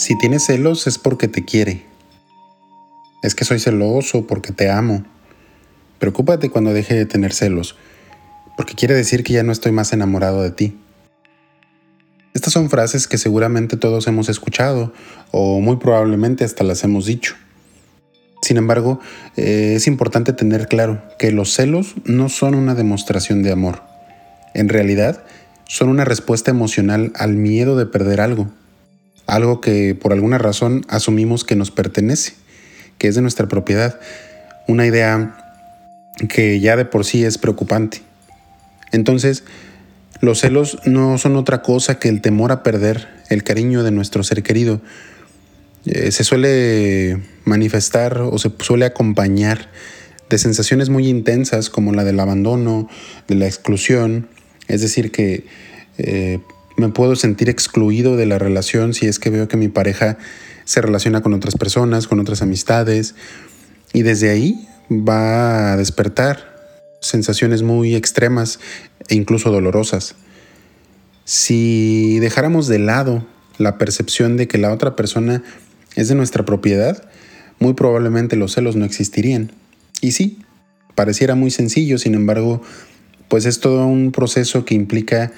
Si tienes celos es porque te quiere. Es que soy celoso porque te amo. Preocúpate cuando deje de tener celos, porque quiere decir que ya no estoy más enamorado de ti. Estas son frases que seguramente todos hemos escuchado o muy probablemente hasta las hemos dicho. Sin embargo, eh, es importante tener claro que los celos no son una demostración de amor. En realidad, son una respuesta emocional al miedo de perder algo algo que por alguna razón asumimos que nos pertenece, que es de nuestra propiedad, una idea que ya de por sí es preocupante. Entonces, los celos no son otra cosa que el temor a perder el cariño de nuestro ser querido. Eh, se suele manifestar o se suele acompañar de sensaciones muy intensas como la del abandono, de la exclusión, es decir, que eh, me puedo sentir excluido de la relación si es que veo que mi pareja se relaciona con otras personas, con otras amistades. Y desde ahí va a despertar sensaciones muy extremas e incluso dolorosas. Si dejáramos de lado la percepción de que la otra persona es de nuestra propiedad, muy probablemente los celos no existirían. Y sí, pareciera muy sencillo, sin embargo, pues es todo un proceso que implica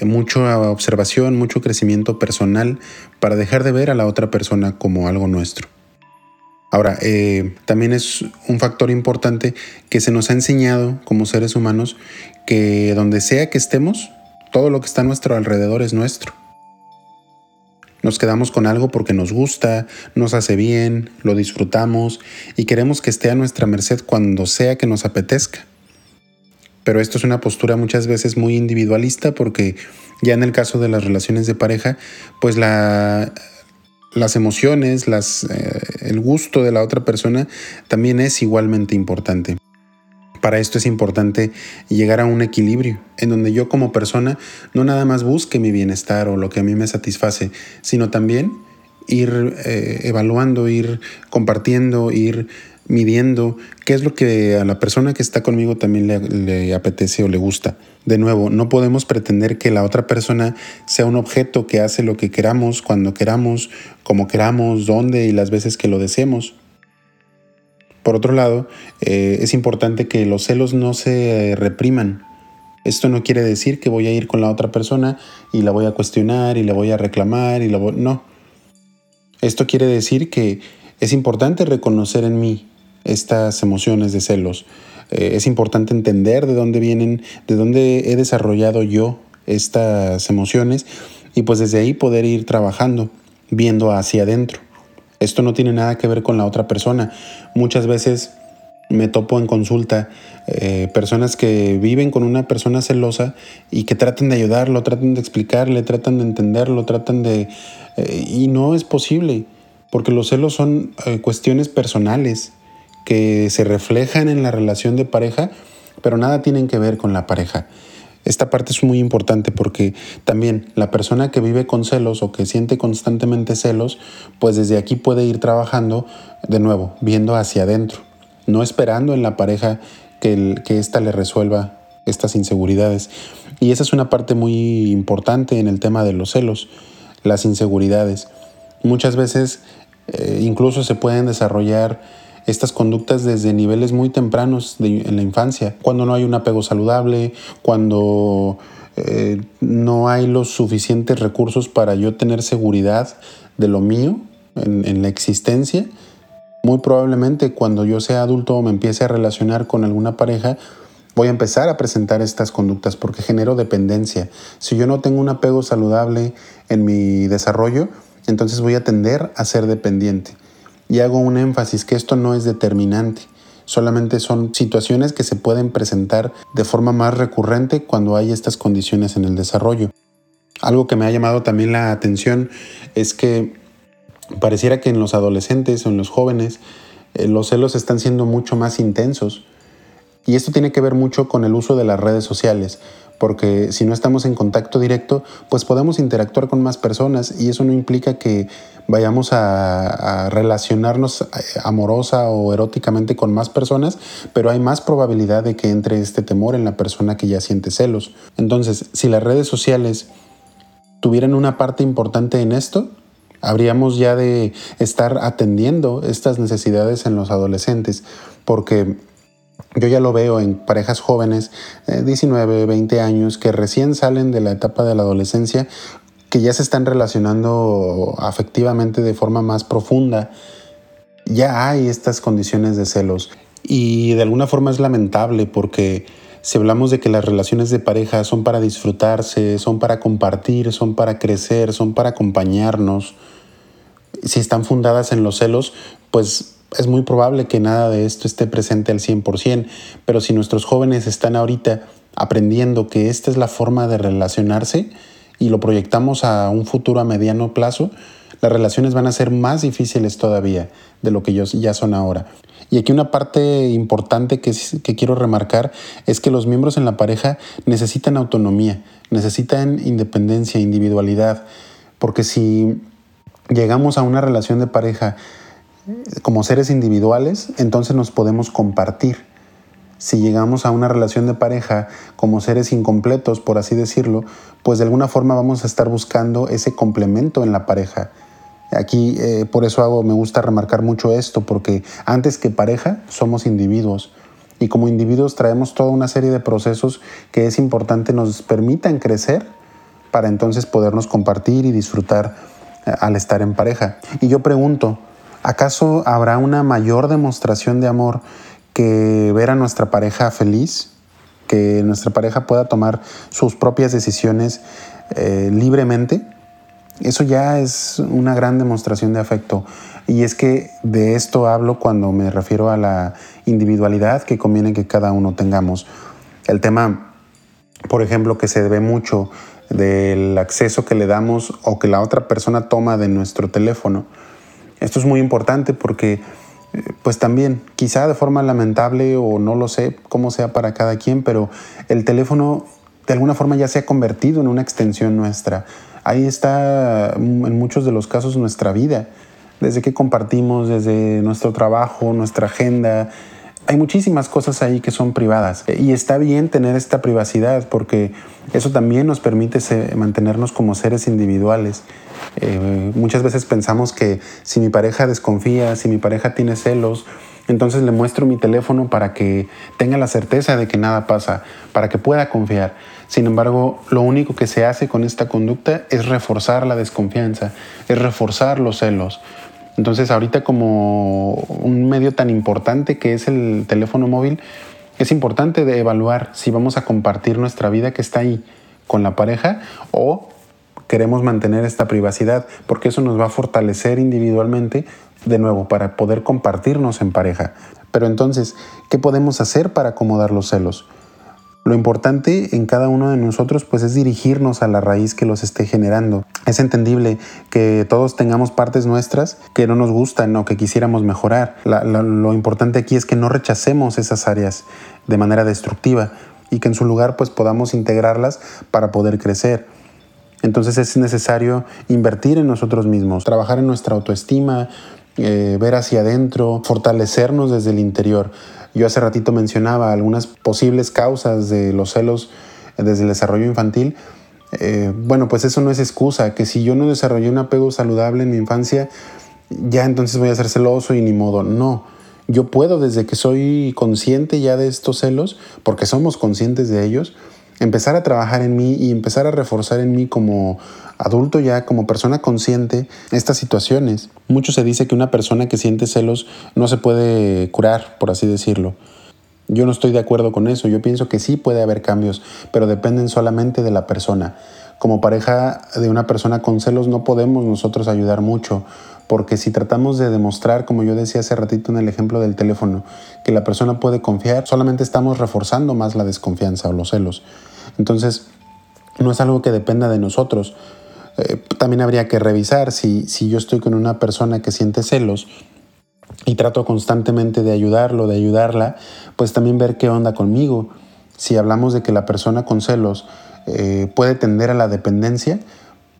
mucha observación, mucho crecimiento personal para dejar de ver a la otra persona como algo nuestro. Ahora, eh, también es un factor importante que se nos ha enseñado como seres humanos que donde sea que estemos, todo lo que está a nuestro alrededor es nuestro. Nos quedamos con algo porque nos gusta, nos hace bien, lo disfrutamos y queremos que esté a nuestra merced cuando sea que nos apetezca. Pero esto es una postura muchas veces muy individualista porque ya en el caso de las relaciones de pareja, pues la, las emociones, las, eh, el gusto de la otra persona también es igualmente importante. Para esto es importante llegar a un equilibrio en donde yo como persona no nada más busque mi bienestar o lo que a mí me satisface, sino también ir eh, evaluando, ir compartiendo, ir midiendo qué es lo que a la persona que está conmigo también le, apetece o le gusta. De nuevo, no podemos pretender que la otra persona sea un objeto que hace lo que queramos, cuando queramos, como queramos, dónde y las veces que lo deseemos. Por otro lado, eh, es importante que los celos no se repriman. Esto no quiere decir que voy a ir con la otra persona y la voy a cuestionar y la voy a reclamar y la voy... No. Esto quiere decir que es importante reconocer en mí estas emociones de celos. Eh, es importante entender de dónde vienen, de dónde he desarrollado yo estas emociones y pues desde ahí poder ir trabajando, viendo hacia adentro. Esto no tiene nada que ver con la otra persona. Muchas veces me topo en consulta eh, personas que viven con una persona celosa y que tratan de ayudarlo, tratan de explicarle, tratan de entenderlo, tratan de... Eh, y no es posible, porque los celos son cuestiones personales, que se reflejan en la relación de pareja, pero nada tienen que ver con la pareja. Esta parte es muy importante porque también la persona que vive con celos o que siente constantemente celos, pues desde aquí puede ir trabajando de nuevo, viendo hacia adentro, no esperando en la pareja que, que ésta le resuelva estas inseguridades. Y esa es una parte muy importante en el tema de los celos, las inseguridades. Muchas veces eh, incluso se pueden desarrollar estas conductas desde niveles muy tempranos en la infancia, cuando no hay un apego saludable, cuando eh, no hay los suficientes recursos para yo tener seguridad de lo mío en, en la existencia. Muy probablemente cuando yo sea adulto o me empiece a relacionar con alguna pareja, voy a empezar a presentar estas conductas porque genero dependencia. Si yo no tengo un apego saludable en mi desarrollo, entonces voy a tender a ser dependiente. Y hago un énfasis que esto no es determinante, solamente son situaciones que se pueden presentar de forma más recurrente cuando hay estas condiciones en el desarrollo. Algo que me ha llamado también la atención es que pareciera que en los adolescentes o en los jóvenes eh, los celos están siendo mucho más intensos. Y esto tiene que ver mucho con el uso de las redes sociales porque si no estamos en contacto directo, pues podemos interactuar con más personas y eso no implica que vayamos a, relacionarnos eh, amorosa o eróticamente con más personas, pero hay más probabilidad de que entre este temor en la persona que ya siente celos. Entonces, si las redes sociales tuvieran una parte importante en esto, Habríamos ya de estar atendiendo estas necesidades en los adolescentes, porque yo ya lo veo en parejas jóvenes, 19, eh, 20 años, que recién salen de la etapa de la adolescencia, que ya se están relacionando afectivamente de forma más profunda. Ya hay estas condiciones de celos. Y de alguna forma es lamentable porque si hablamos de que las relaciones de pareja son para disfrutarse, son para compartir, son para crecer, son para acompañarnos, si están fundadas en los celos, pues es muy probable que nada de esto esté presente al 100%, pero si nuestros jóvenes están ahorita aprendiendo que esta es la forma de relacionarse y lo proyectamos a un futuro a mediano plazo, las relaciones van a ser más difíciles todavía de lo que ya son ahora. Y aquí una parte importante que, que quiero remarcar es que los miembros en la pareja necesitan autonomía, necesitan independencia, individualidad, porque si llegamos a una relación de pareja como seres individuales, entonces nos podemos compartir. Si llegamos a una relación de pareja como seres incompletos, por así decirlo, pues de alguna forma vamos a estar buscando ese complemento en la pareja. Aquí eh, por eso hago, me gusta remarcar mucho esto, porque antes que pareja somos individuos y como individuos traemos toda una serie de procesos que es importante nos permitan crecer para entonces podernos compartir y disfrutar eh, al estar en pareja. Y yo pregunto, ¿acaso habrá una mayor demostración de amor que ver a nuestra pareja feliz? Que nuestra pareja pueda tomar sus propias decisiones eh, libremente eso ya es una gran demostración de afecto. Y es que de esto hablo cuando me refiero a la individualidad que conviene que cada uno tengamos. El tema, por ejemplo, que se debe mucho del acceso que le damos o que la otra persona toma de nuestro teléfono. Esto es muy importante porque, eh, pues también, quizá de forma lamentable o no lo sé cómo sea para cada quien, pero el teléfono de alguna forma ya se ha convertido en una extensión nuestra ahí está mm, en muchos de los casos nuestra vida, desde que compartimos, desde nuestro trabajo, nuestra agenda. Hay muchísimas cosas ahí que son privadas y está bien tener esta privacidad porque eso también nos permite mantenernos como seres individuales. Eh, muchas veces pensamos que si mi pareja desconfía, si mi pareja tiene celos, entonces le muestro mi teléfono para que tenga la certeza de que nada pasa, para que pueda confiar. Sin embargo, lo único que se hace con esta conducta es reforzar la desconfianza, es reforzar los celos. Entonces, ahorita como un medio tan importante que es el teléfono móvil, es importante de evaluar si vamos a compartir nuestra vida que está ahí con la pareja o queremos mantener esta privacidad, porque eso nos va a fortalecer individualmente de nuevo para poder compartirnos en pareja. Pero entonces, ¿qué podemos hacer para acomodar los celos? Lo importante en cada uno de nosotros pues es dirigirnos a la raíz que los esté generando. Es entendible que todos tengamos partes nuestras que no nos gustan o que quisiéramos mejorar. lo importante aquí es que no rechacemos esas áreas de manera destructiva y que en su lugar pues podamos integrarlas para poder crecer. Entonces es necesario invertir en nosotros mismos, trabajar en nuestra autoestima, eh, ver hacia adentro, fortalecernos desde el interior. Yo hace ratito mencionaba algunas posibles causas de los celos desde el desarrollo infantil. Eh, bueno, pues eso no es excusa, que si yo no desarrollé un apego saludable en mi infancia, ya entonces voy a ser celoso y ni modo. No, yo puedo desde que soy consciente ya de estos celos, porque somos conscientes de ellos, empezar a trabajar en mí y empezar a reforzar en mí como adulto ya, como persona consciente, estas situaciones. Mucho se dice que una persona que siente celos no se puede curar, por así decirlo. Yo no estoy de acuerdo con eso, yo pienso que sí puede haber cambios, pero dependen solamente de la persona. Como pareja de una persona con celos no podemos nosotros ayudar mucho, porque si tratamos de demostrar, como yo decía hace ratito en el ejemplo del teléfono, que la persona puede confiar, solamente estamos reforzando más la desconfianza o los celos. Entonces, no es algo que dependa de nosotros. Eh, también habría que revisar si, si yo estoy con una persona que siente celos y trato constantemente de ayudarlo, de ayudarla, pues también ver qué onda conmigo. Si hablamos de que la persona con celos eh, puede tender a la dependencia,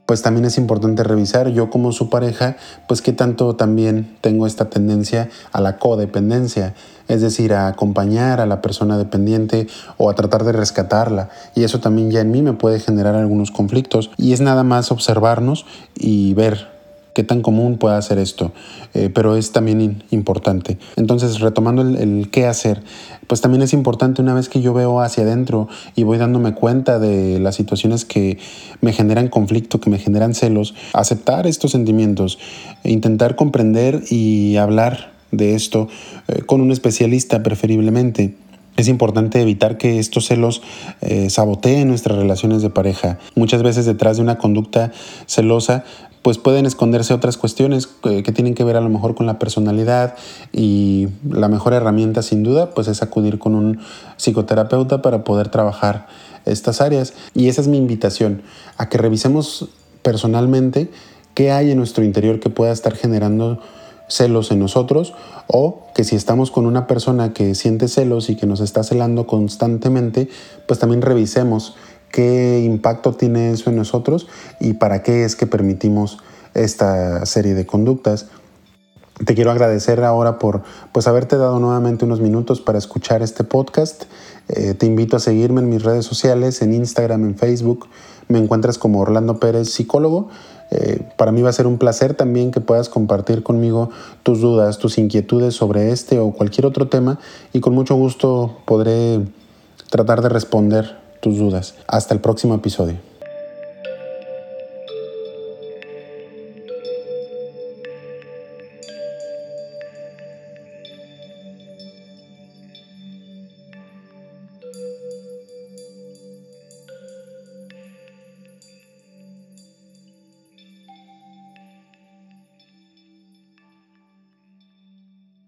pues también es importante revisar yo como su pareja, pues qué tanto también tengo esta tendencia a la codependencia, es decir, a acompañar a la persona dependiente o a tratar de rescatarla. Y eso también ya en mí me puede generar algunos conflictos. Y es nada más observarnos y ver qué tan común puede ser esto, eh, pero es también importante. Entonces, retomando el, qué hacer, pues también es importante una vez que yo veo hacia adentro y voy dándome cuenta de las situaciones que me generan conflicto, que me generan celos, aceptar estos sentimientos, intentar comprender y hablar de esto eh, con un especialista preferiblemente. Es importante evitar que estos celos eh, saboteen nuestras relaciones de pareja. Muchas veces detrás de una conducta celosa pues pueden esconderse otras cuestiones que, tienen que ver a lo mejor con la personalidad y la mejor herramienta sin duda pues es acudir con un psicoterapeuta para poder trabajar estas áreas. Y esa es mi invitación, a que revisemos personalmente qué hay en nuestro interior que pueda estar generando celos en nosotros o que si estamos con una persona que siente celos y que nos está celando constantemente, pues también revisemos qué impacto tiene eso en nosotros y para qué es que permitimos esta serie de conductas. Te quiero agradecer ahora por pues haberte dado nuevamente unos minutos para escuchar este podcast. Eh, te invito a seguirme en mis redes sociales, en Instagram, en Facebook. Me encuentras como Orlando Pérez, psicólogo. Eh, para mí va a ser un placer también que puedas compartir conmigo tus dudas, tus inquietudes sobre este o cualquier otro tema y con mucho gusto podré tratar de responder tus dudas. Hasta el próximo episodio.